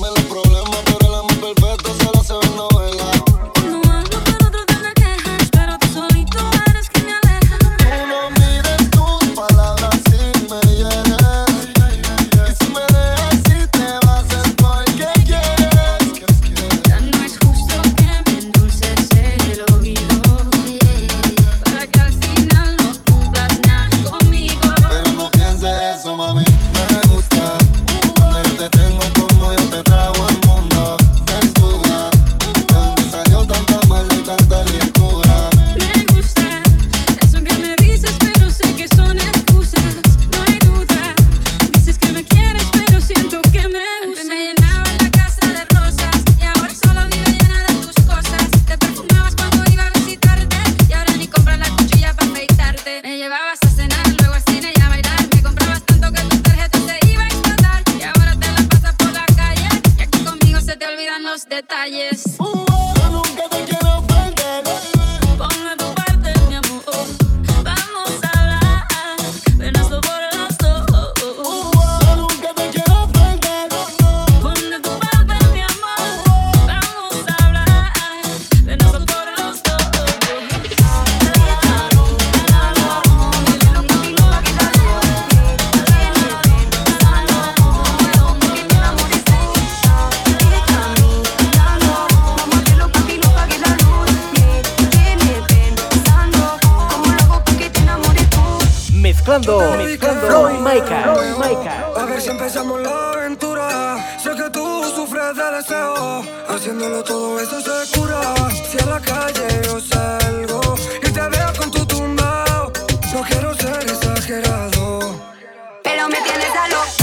Pero me tienes a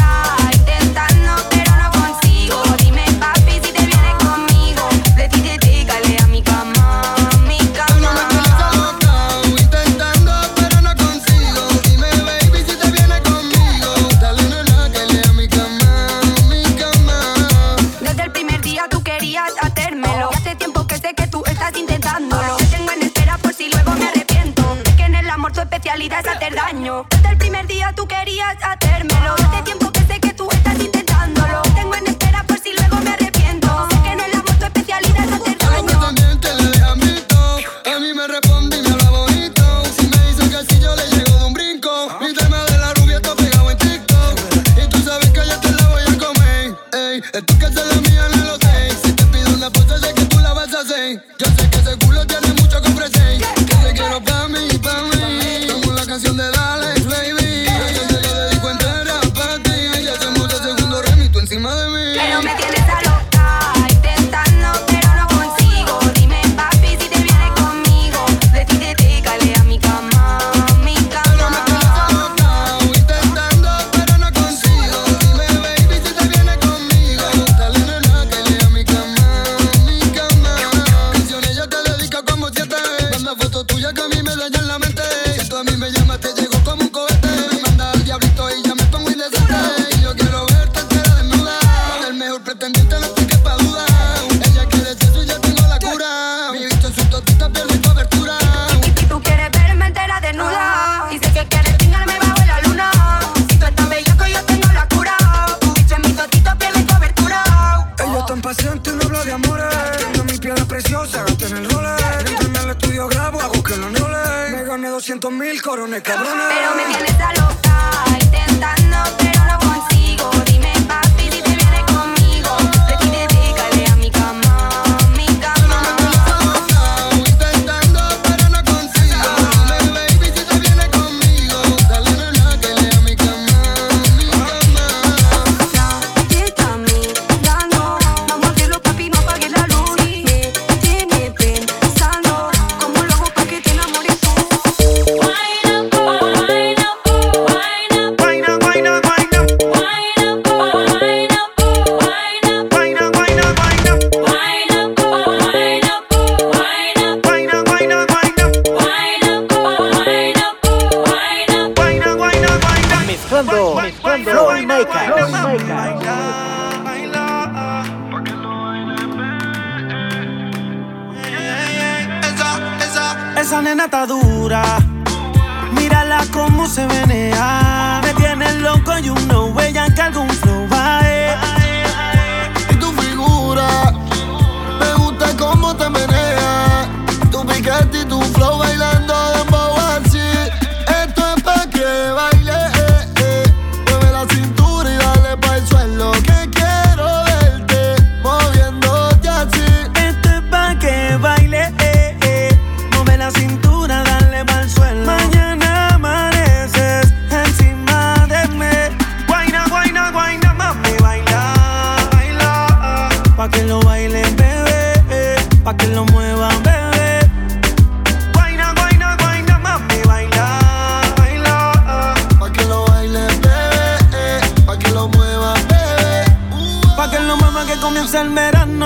200 mil corones, cabrona.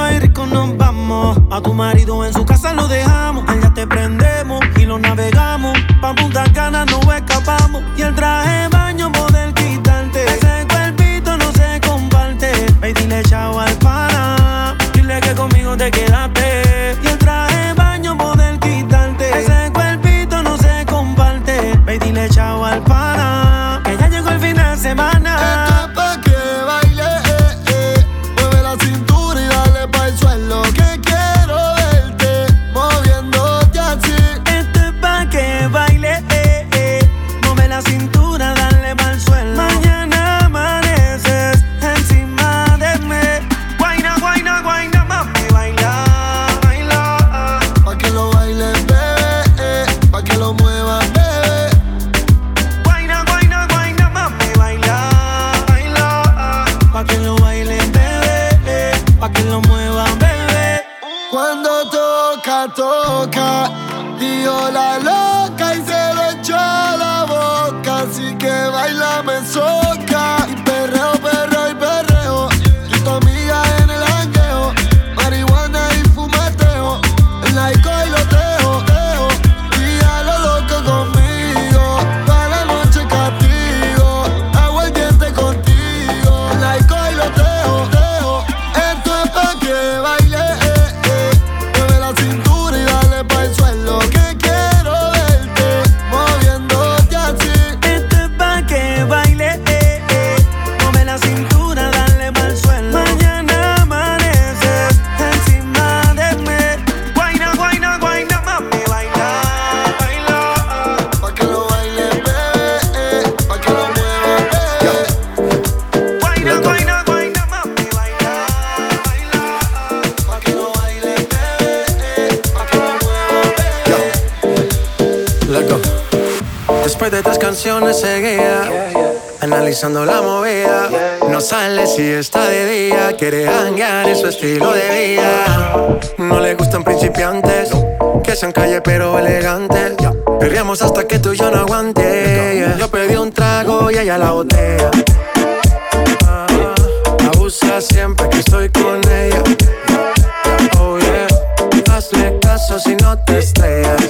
y ricos nos vamos. A tu marido en su casa lo dejamos. Allá te prendemos y lo navegamos. Pa' Punta Cana no escapamos. Y el traje baño poder quitarte. Ese cuerpito no se comparte. Baby, dile chao al pana. Dile que conmigo te quedaste. Canciones seguía, analizando la movida. No sale si está de día, quiere hanguear en su estilo de vida. No le gustan principiantes, que sean calle pero elegantes. Perriamos hasta que tú y yo no aguante. Yo pedí un trago y ella la botella. Ah, abusa siempre que estoy con ella. Oh hazle caso si no te estrellas.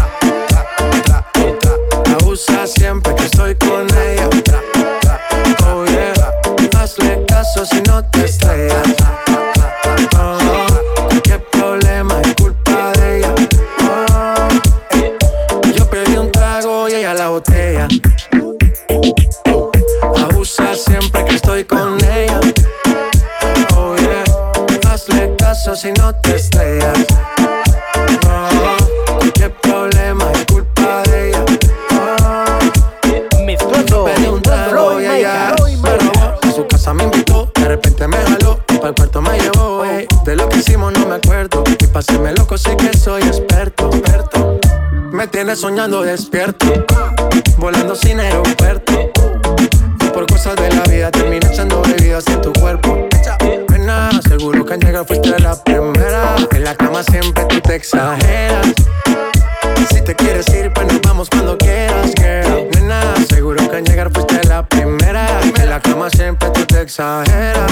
siempre que estoy con ella. Oh yeah, hazle caso si no te estrellas. Oh, qué problema es culpa de ella. Oh, yo pedí un trago y ella la botella. Abusa siempre que estoy con ella. Oh yeah, hazle caso si no te estrellas. Soñando despierto, volando sin aeropuerto. Por cosas de la vida termina echando bebidas en tu cuerpo. Nena, seguro que al llegar fuiste la primera. En la cama siempre tú te exageras. Si te quieres ir, pues nos vamos cuando quieras, girl. Nena, seguro que al llegar fuiste la primera. En la cama siempre tú te exageras.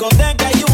discoteca y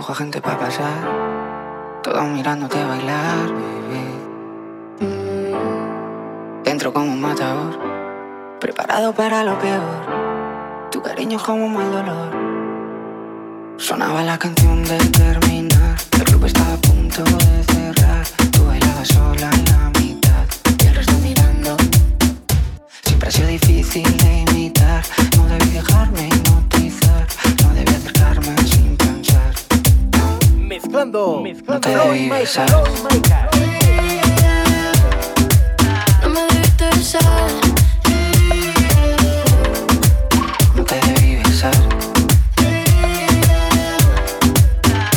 dibujo a gente para pasar. Todos mirándote bailar, baby. Dentro mm. como un matador, preparado para lo peor. Tu cariño es como un mal dolor. Sonaba la canción de terminar. El club estaba a punto de cerrar. Tú bailabas sola en la mitad. Y el resto mirando. Siempre ha sido difícil de mezclando, mezclando. Flow y Maker. No me debiste besar. No te debí besar.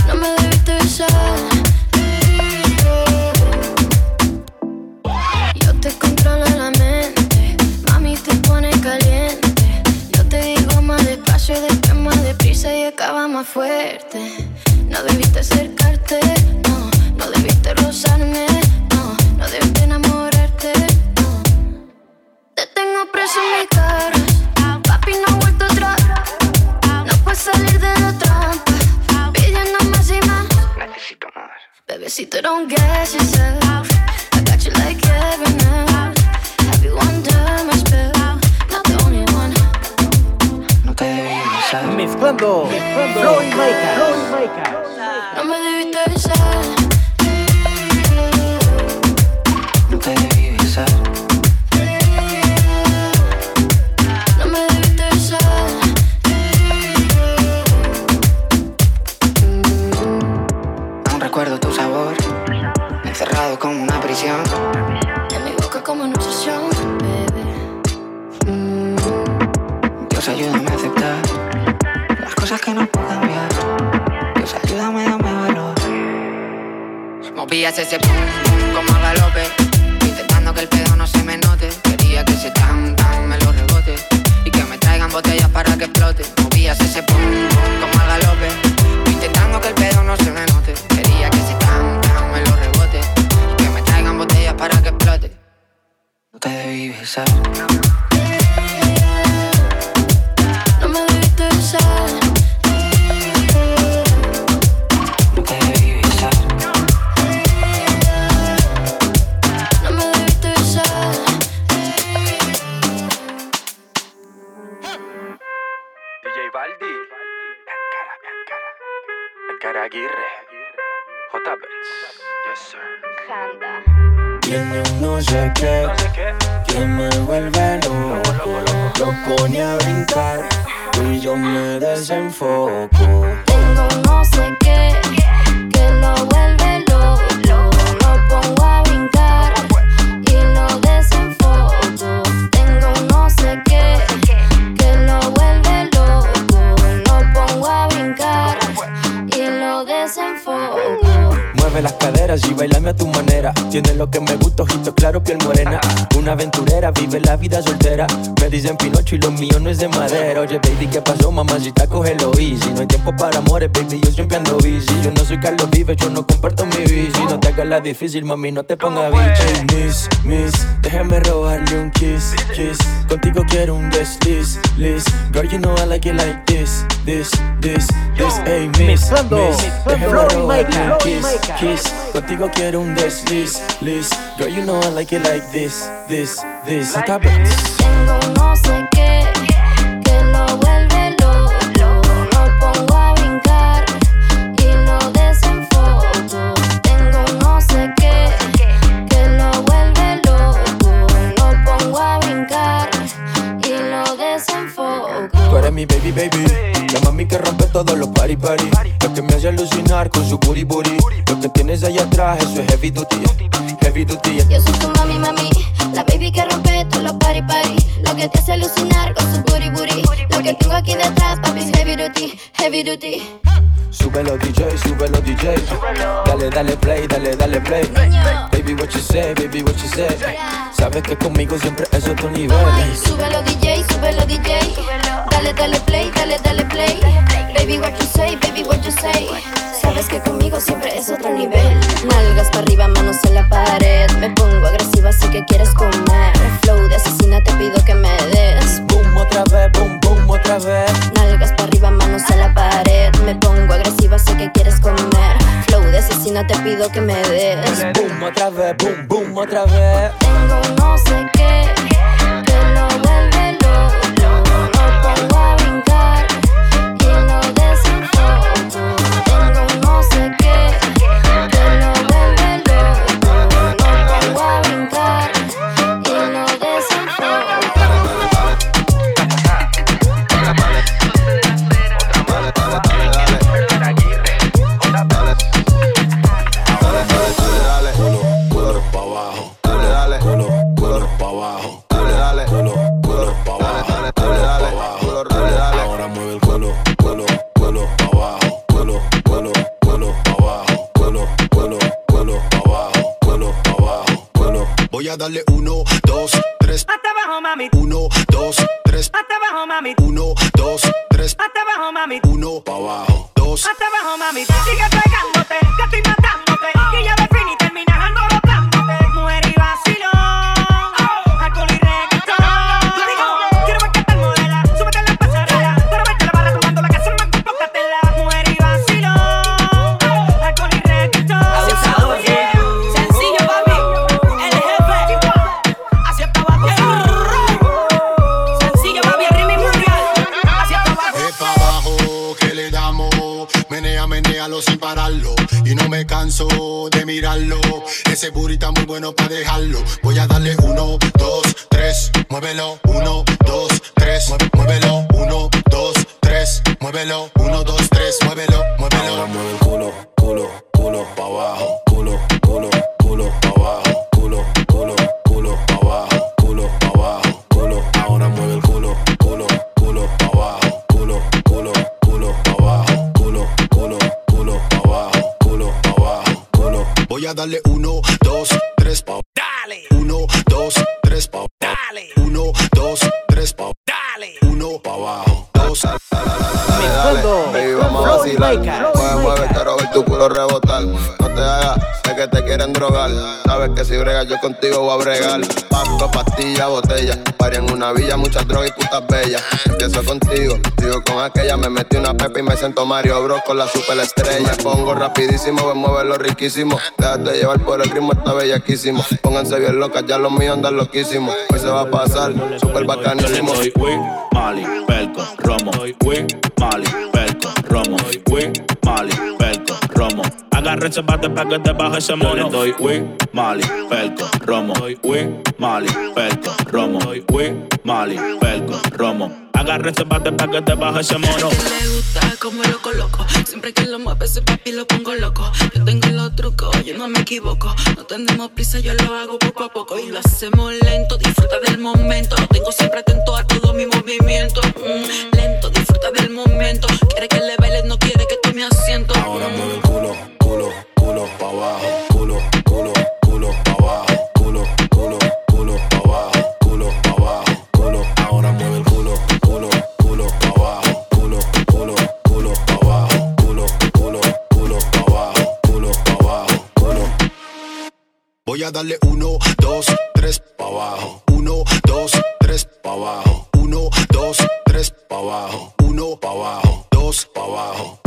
No me debiste besar. Yo te controlo la mente. Mami te pone caliente. Yo te digo más despacio, después más deprisa y acaba más fuerte invita a cerca sabor. Encerrado como una prisión. En mi boca como una obsesión, bebé. Mm, Dios ayúdame a aceptar las cosas que no puedo cambiar. Dios ayúdame, dame valor. Movías ese pum como a galope. Intentando que el pedo no se me note. Quería que ese tan tan me lo rebote. Y que me traigan botellas para que explote. Movías ese pum como a galope. Intentando que el pedo no se me note. baby, ¿sabes? Vida soltera. Me dicen Pinocho y lo mío no es de madera. Oye, baby, ¿qué pasó, mamacita? Cógelo easy. No hay tiempo para amores, baby, yo siempre ando busy. Yo no soy Carlos Vives, yo no comparto mi bici. No te hagas la difícil, mami, no te pongas. Hey, miss, miss, déjame robarle un kiss, kiss. Contigo quiero un desliz, liz. Girl, you know I like it like this, this, this, this. Hey, miss, miss, déjame Floyd kiss, kiss. Contigo quiero un desliz, liz. Girl, you know I like it like this, this, this. Like Tengo un no sé qué, que lo vuelve loco. Lo pongo a brincar y lo desenfoco. Tengo no sé qué, que lo vuelve loco. Lo pongo a brincar y lo desenfoco. Tú eres mi baby, baby. Todos los party, party. Lo que me hace alucinar con su booty, booty. Lo que tienes ahí atrás, eso es heavy duty. Heavy duty. Yo soy tu mami, mami, la baby que rompe todos los party, party. Lo que te hace alucinar con su booty, booty. Lo que tengo aquí detrás, papi, es duty, heavy duty. Súbelo DJ, súbelo DJ. Dale, dale play, dale, dale play. Niño. Baby, what you say, baby, what you say. Sabes que conmigo siempre es otro nivel. Ay, súbelo DJ, súbelo DJ. Dale, dale play, dale, dale play. Baby, what you say, baby, what you say. Sabes que conmigo siempre es otro nivel. Nalgas para arriba, manos en la pared. Me pongo agresiva, así que quieres comer. Flow de asesina, te pido que me des. Boom, otra vez, boom, boom, otra vez. Nalgas para arriba, manos en la pared. Me pongo agresiva, sé que quieres comer. Flow de asesina, te pido que me des. Boom, otra vez, boom, boom, otra vez. Tengo no sé qué, que lo vuelve darle uno, dos, tres. Hasta abajo, mami. Uno, dos, tres. Hasta abajo, mami. Uno, dos, tres. Hasta abajo, mami. Uno pa' abajo. Bueno para dejarlo. Pari en una villa, muchas drogas y putas bellas. Empiezo contigo, sigo con aquella. Me metí una pepa y me siento Mario Bros con la super estrella. Me pongo rapidísimo, me mueve lo riquísimo. Déjate llevar por el ritmo, está bellaquísimo. Pónganse bien locas, ya los míos andan loquísimos. Hoy se va a pasar, super bacanísimo. Soy Win, Mali, Pelco, Romo. Win, Mali, Pelco, Romo. Win, Mali, la red, pa' que te baje ese mono. doy Mali, Pelco, Romo. Doy wig, Mali, Pelco, Romo. Doy wig, Mali, Pelco, Romo. Agarra ese bate pa' que te baje ese mono. Le gusta como lo coloco. Siempre que lo mueve ese papi lo pongo loco. Yo tengo los trucos, yo no me equivoco. No tenemos prisa, yo lo hago poco a poco. Y lo hacemos lento, disfruta del momento. Lo tengo siempre atento a todo mi movimiento. Mm, lento, disfruta del momento. Quiere que le bailes, no quiere que tome asiento. Ahora mueve el culo culo, culo pa' abajo, culo, culo, culo pa' abajo, culo, culo, culo pa' abajo, culo pa' abajo, culo. Ahora mueve el culo, culo, culo pa' abajo, culo, culo, culo pa' abajo, culo, culo, culo pa' abajo, culo pa' abajo, culo. Voy a darle uno, dos, tres pa' abajo, uno, dos, tres pa' abajo, uno, dos, tres pa' abajo, uno pa' abajo, dos pa' abajo.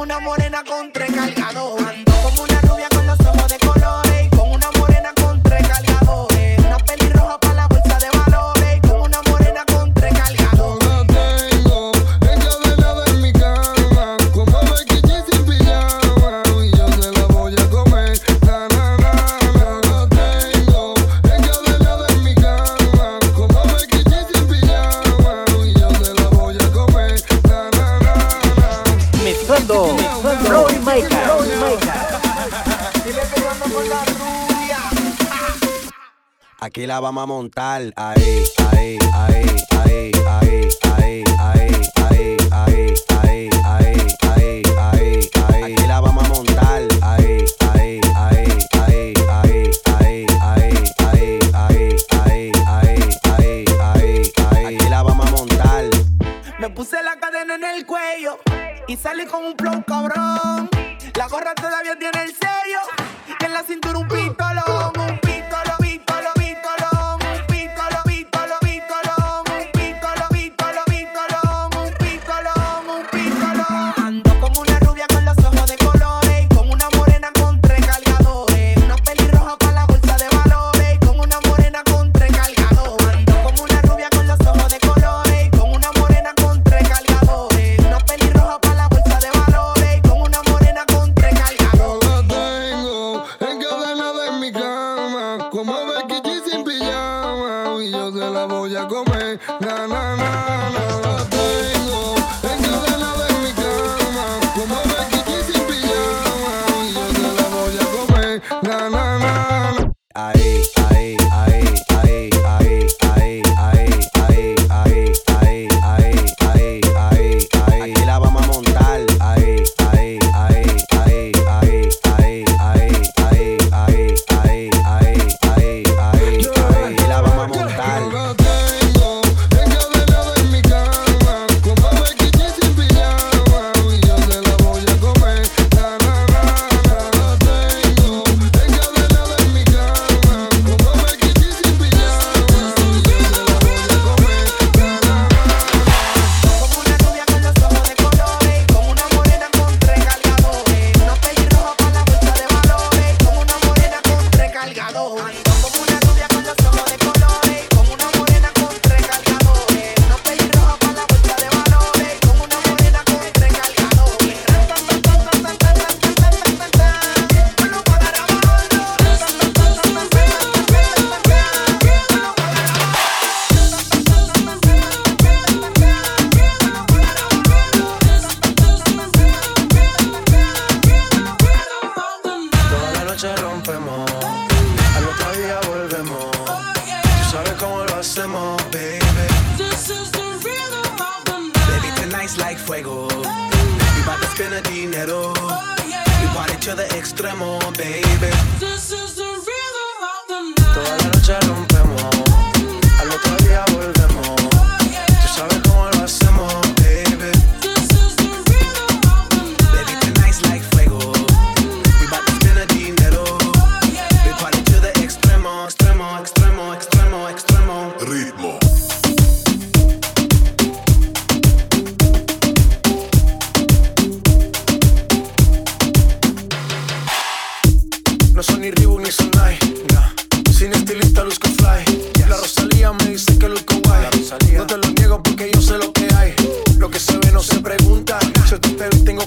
una mona vamos a montar. Ahí, ahí, ahí, ahí, ahí.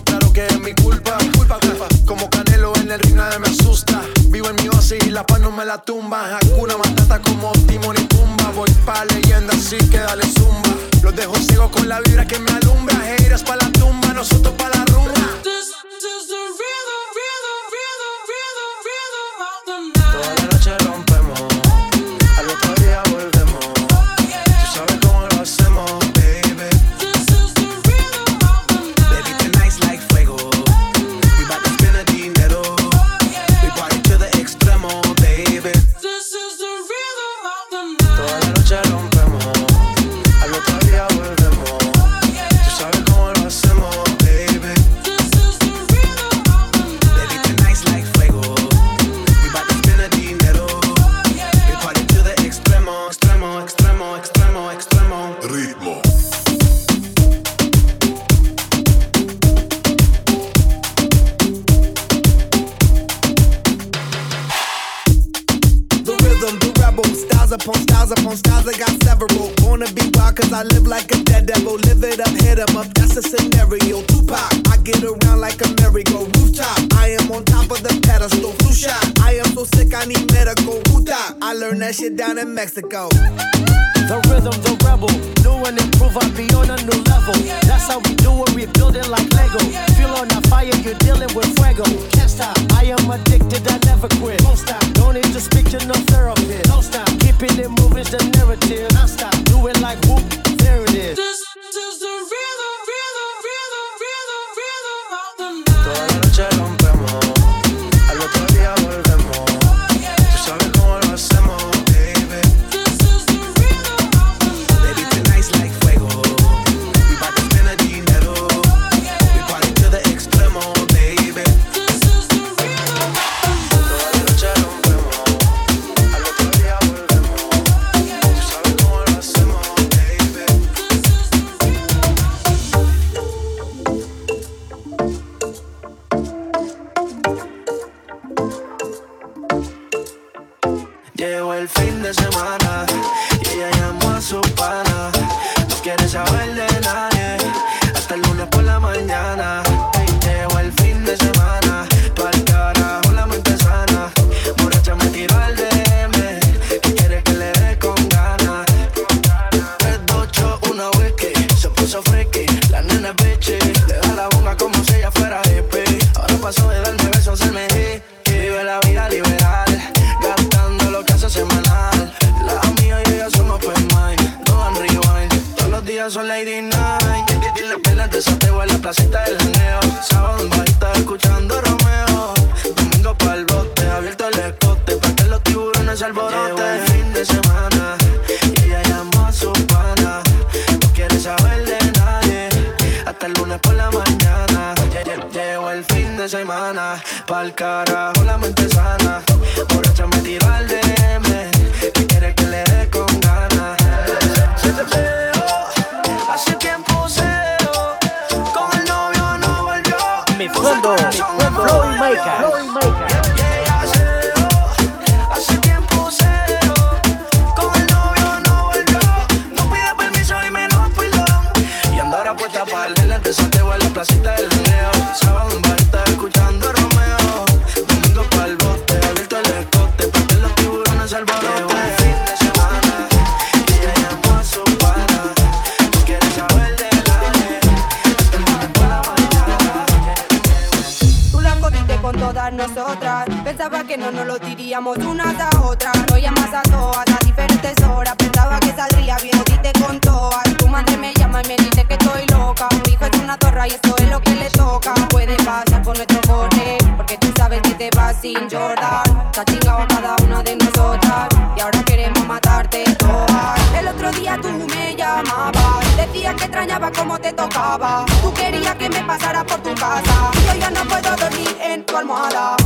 Claro que es mi culpa. culpa, culpa. Como Canelo en el ring nadie me asusta. Vivo en mi oasis y la paz no me la tumba. Hakuna Matata como Timon y Pumba. Voy pa' leyenda así que dale zumba. Los dejo ciego con la vibra que me alumbra. Heiras pa' la tumba, nosotros pa' la hit 'em up, that's a scenario. Tupac, I get around like a merry-go rooftop. I am on top of the pedestal, flu shot. I am so sick, I need medical. Puta, I learned that shit down in Mexico. The rhythm, the rebel. New and improve, I be on a new level. That's how we do it, we build it like Lego. Feel on the fire, you're dealing with fuego. Can't stop, I am addicted, I never quit. Don't stop, don't need to speak to no therapist. Don't stop, keeping it moving's the narrative. Non stop, do it like whoop, there it is. Toda no nos lo diríamos unas a otras. Lo llamas a todas a diferentes horas. Pensaba que saldría bien, dite con todas. Tu madre me llama y me dice que estoy loca. Mi hijo es una torra y esto es lo que le toca. Puede pasar por nuestro borde, porque tú sabes que te vas sin. Te ha chingado a cada una de nosotras. Y ahora queremos matarte todas. El otro día tú me llamabas. Decías que extrañaba cómo te tocaba. Tú querías que me pasara por tu casa. Yo ya no puedo dormir en tu almohada.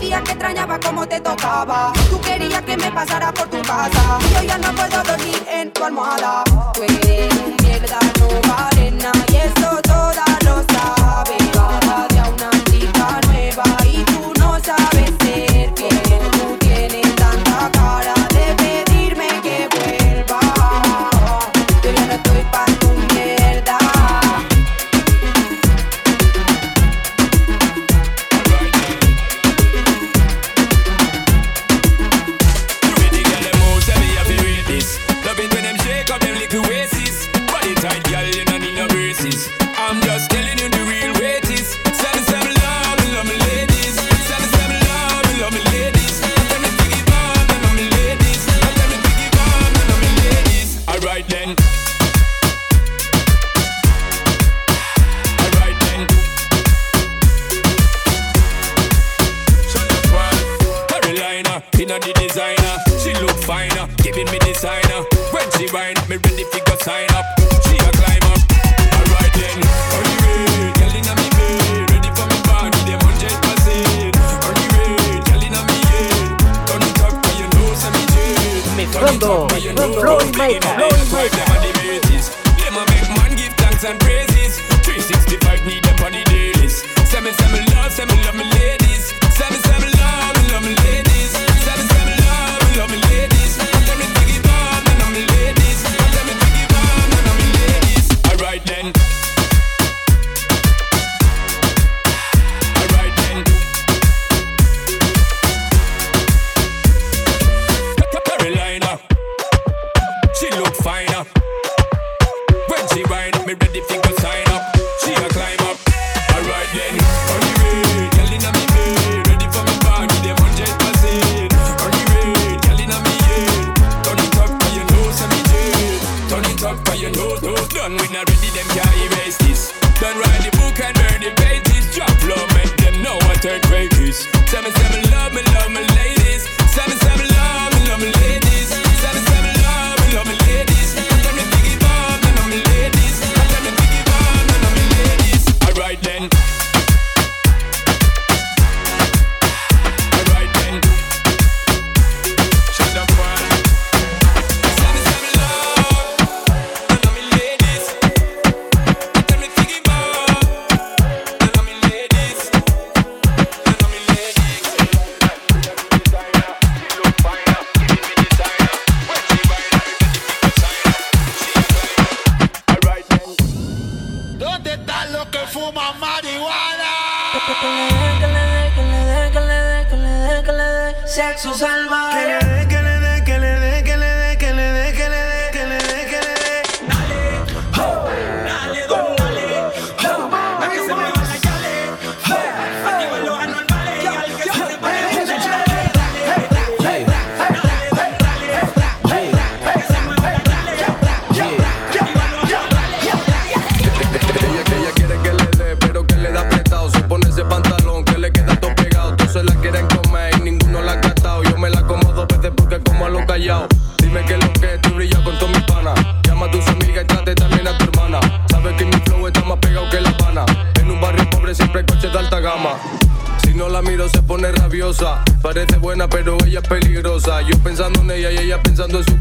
Decía que extrañaba como te tocaba. Tú querías que me pasara por tu casa. Y yo ya no puedo dormir en tu almohada. Tú eres mierda, no vale nada. Y eso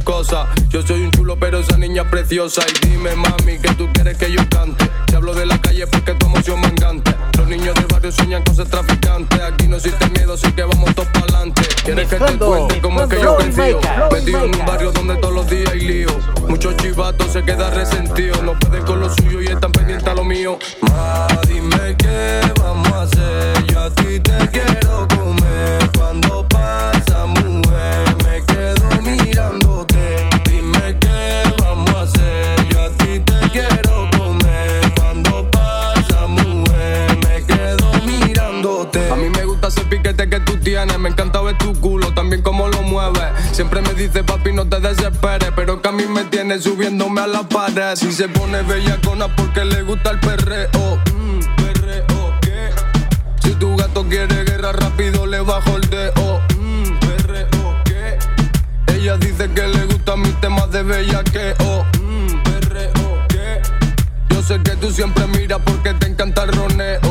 cosas. Yo soy un chulo, pero esa niña es preciosa. Y dime, mami, que tú quieres que yo cante. Te hablo de la calle porque tu emoción me encanta. Los niños del barrio sueñan con ser traficantes. Aquí no existe miedo, así que vamos todos para adelante. Quieres que te cuente cómo es que yo crecí. Metido en un barrio donde todos los días hay lío. Muchos chivatos se quedan resentidos. No pueden con lo suyo y están pendientes a lo mío. Ma, dime qué vamos a hacer. Siempre me dice papi no te desesperes, pero que a mí me tiene subiéndome a la pared. Si se pone bellacona porque le gusta el perreo. Mm, perreo, ¿qué? Si tu gato quiere guerra rápido le bajo el deo. Mm, perreo. Ella dice que le gustan mis temas de bellaqueo. Mm, perreo, ¿qué? Yo sé que tú siempre miras porque te encanta el roneo.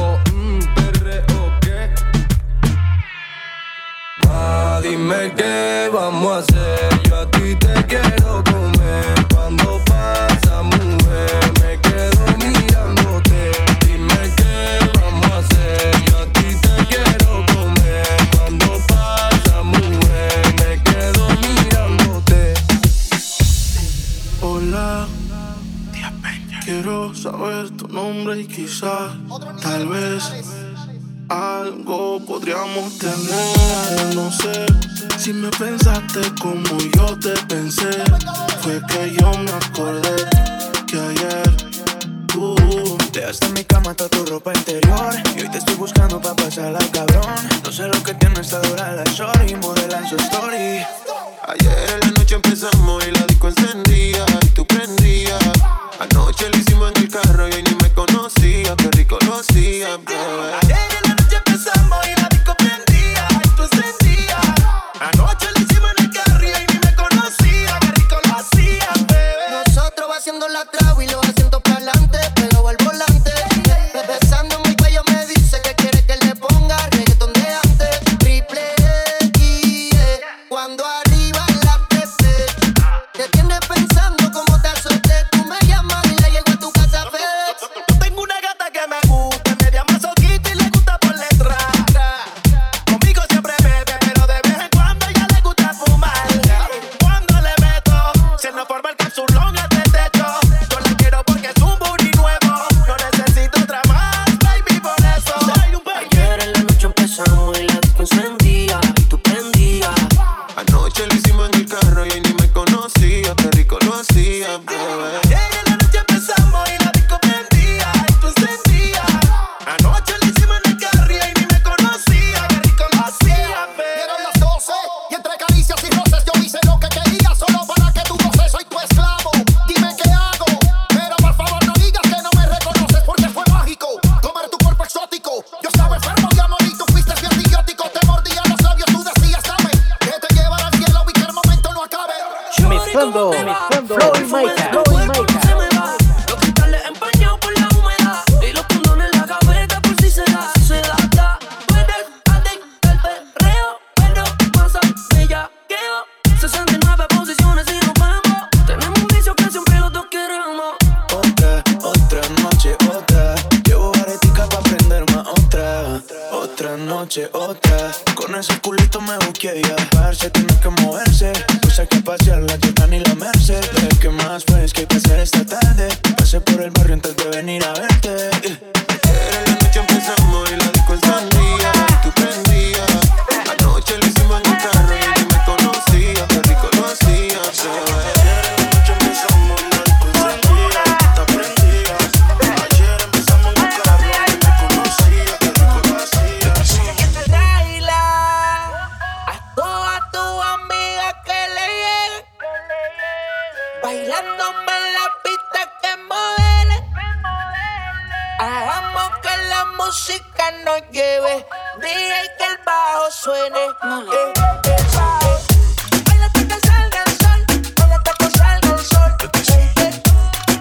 Dime qué vamos a hacer. Yo a ti te quiero comer. Cuando pasa, mujer, me quedo mirándote. Dime qué vamos a hacer. Yo a ti te quiero comer. Cuando pasa, mujer, me quedo mirándote. Hola, quiero saber tu nombre y quizás, tal vez, algo podríamos tener. No sé si me pensaste como yo te pensé. Fue que yo me acordé que ayer tú Dejaste en mi cama toda tu ropa interior Y hoy te estoy buscando pa' pasarla cabrón No sé lo que tiene esta dura la shorty Modela en su story Ayer en la noche empezamos otra. Con ese culito me busqué ya. Parce, tiene que moverse. Puse que pasear la Jordan y la Merced. Pero ¿qué más pues que hay que hacer esta tarde? Pasé por el barrio antes de venir a verte. En la noche empezamos y la disco encendía lleve. Dije que el bajo suene. Eh, el bajo. Baila hasta que salga el sol. Baila hasta que salga el sol.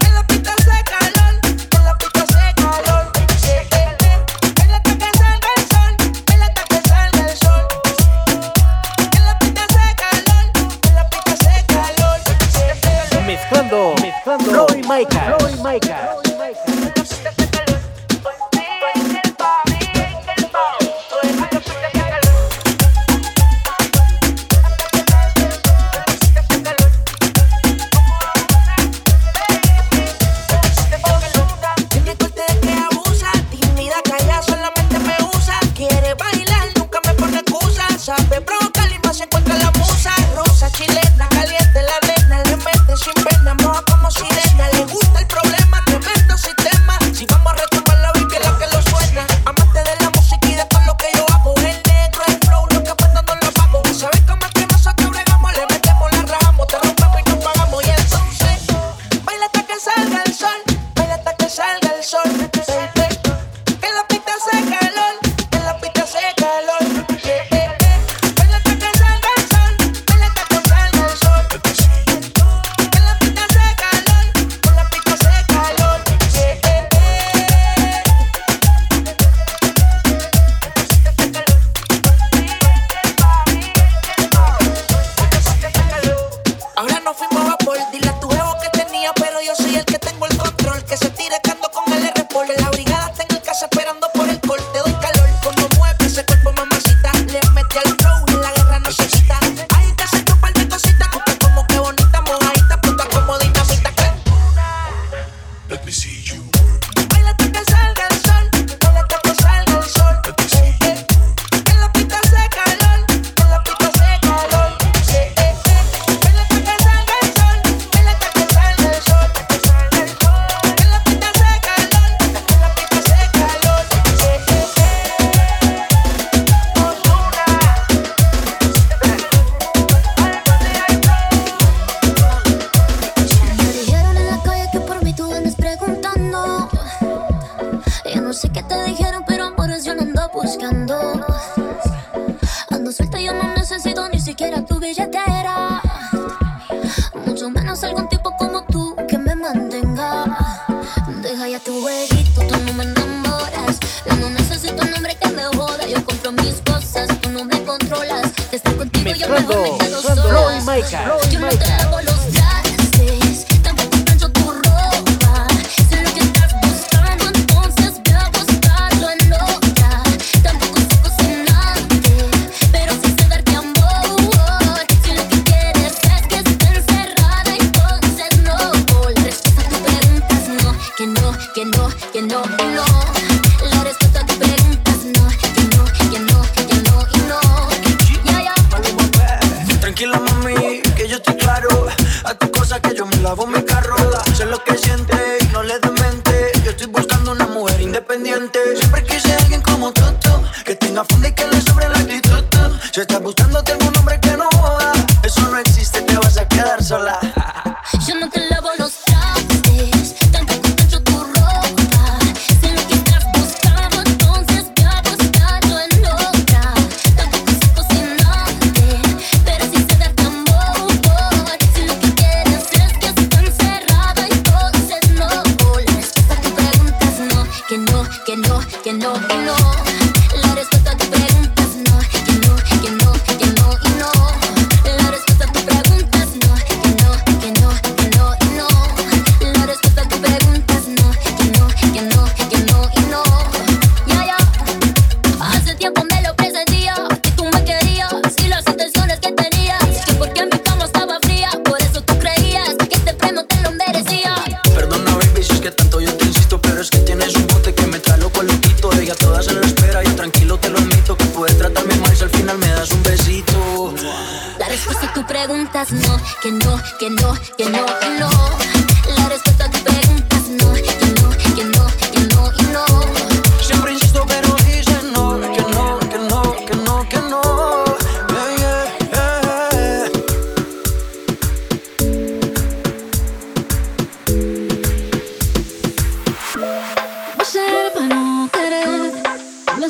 En la pista hace calor. En la pista hace calor. Baila hasta que salga el sol. Baila hasta que salga el sol. En la pista hace calor. En la pista hace calor. Mezclando, mezclando, Floyd Maker, Floyd Maker.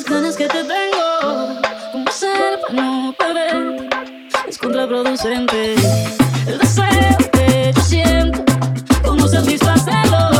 ganas que te tengo, ¿cómo ser para no beber? Es contraproducente el deseo que yo siento, ¿cómo satisfacerlo?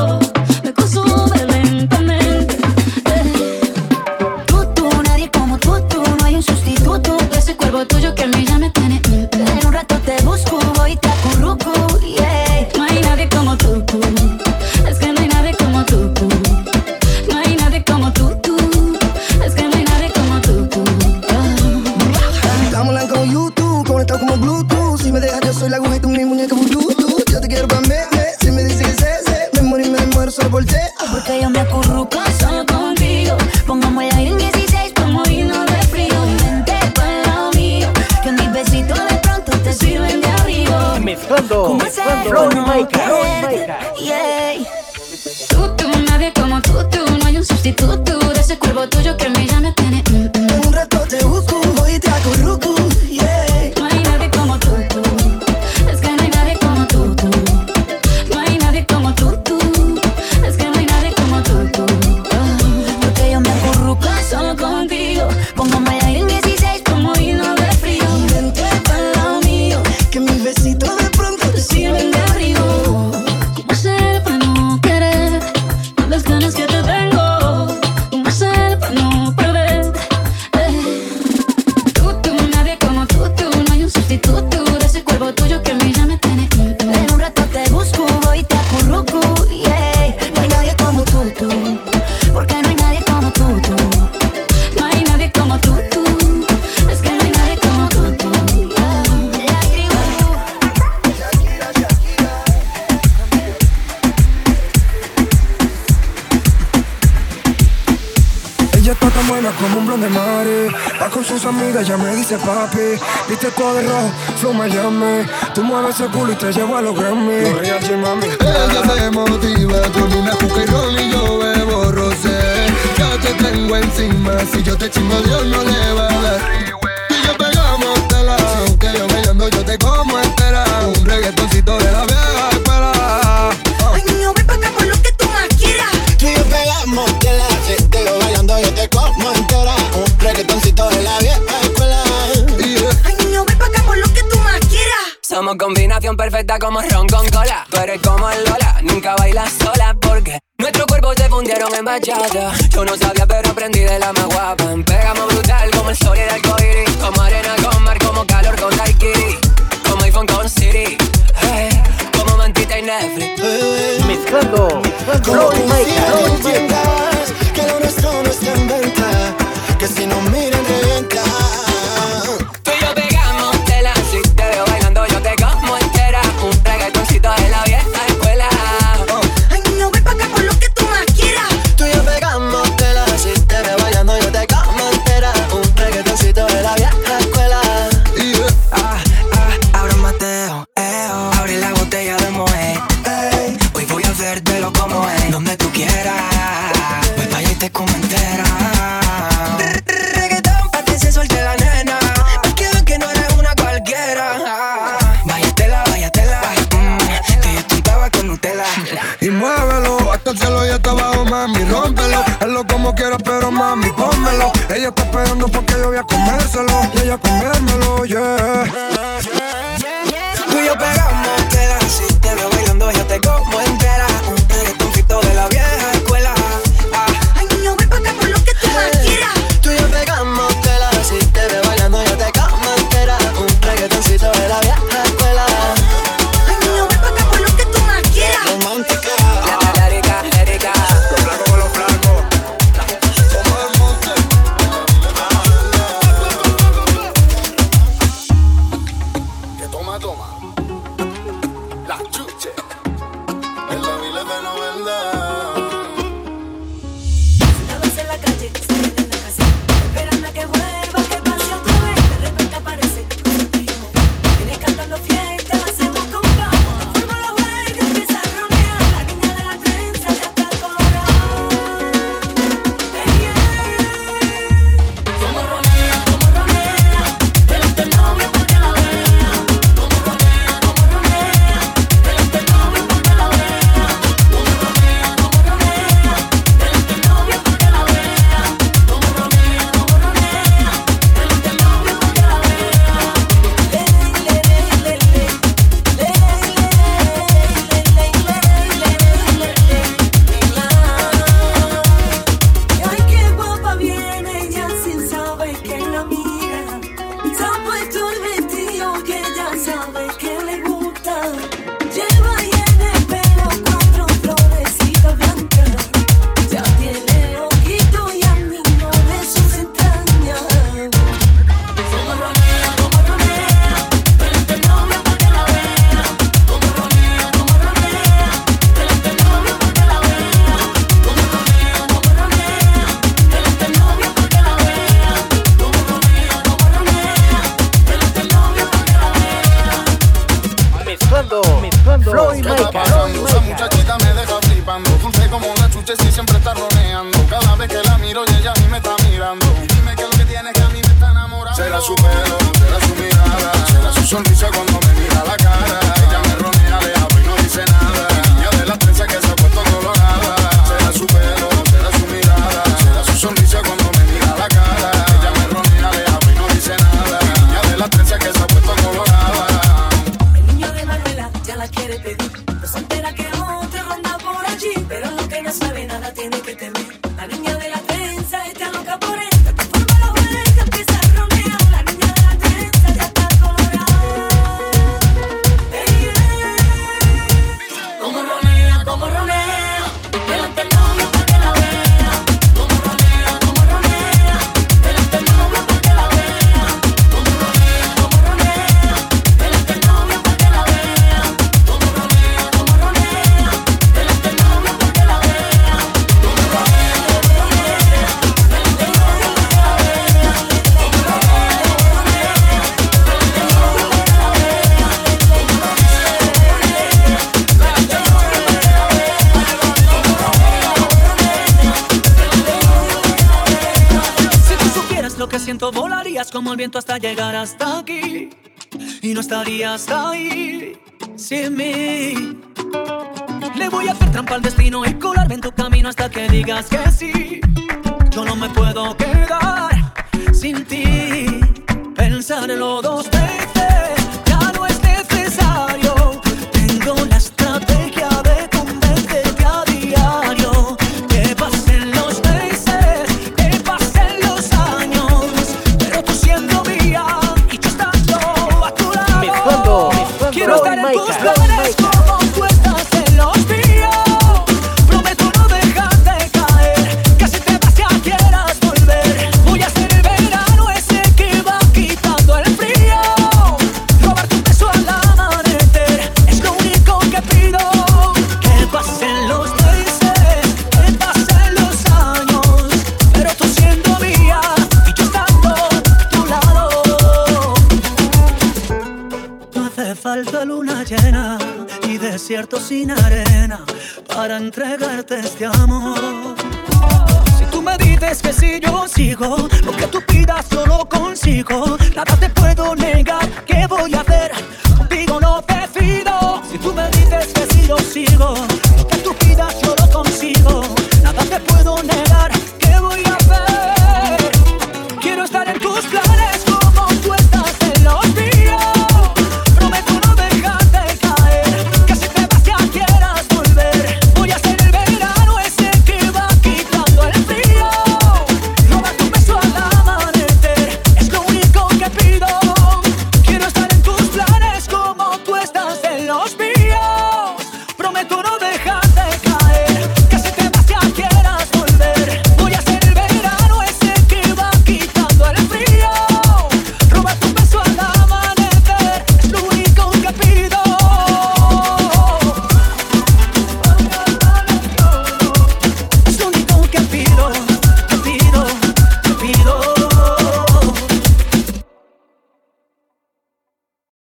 Suena como un blon de mare. Va con sus amigas, ya me dice papi. Viste todo de rojo, flow Miami. Tú mueves ese culo y te llevo a los Grammy. Mami. Ella se motiva con una y roll y yo bebo rosé. Ya te tengo encima, si yo te chingo Dios no le va a dar. Combinación perfecta como ron con cola. Tú eres como el Lola, nunca bailas sola porque nuestros cuerpos se fundieron en bachata. Yo no sabía, pero aprendí de la más guapa. Pegamos brutal como el sol y el arcoíris. Como arena con mar, como calor con daiquiri. Como iPhone con Siri. Eh, como mantita y Netflix. Mezclando, mezclando. pero mami, pónmelo. Ella está esperando porque yo voy a comérselo. Y ella comérmelo, yeah.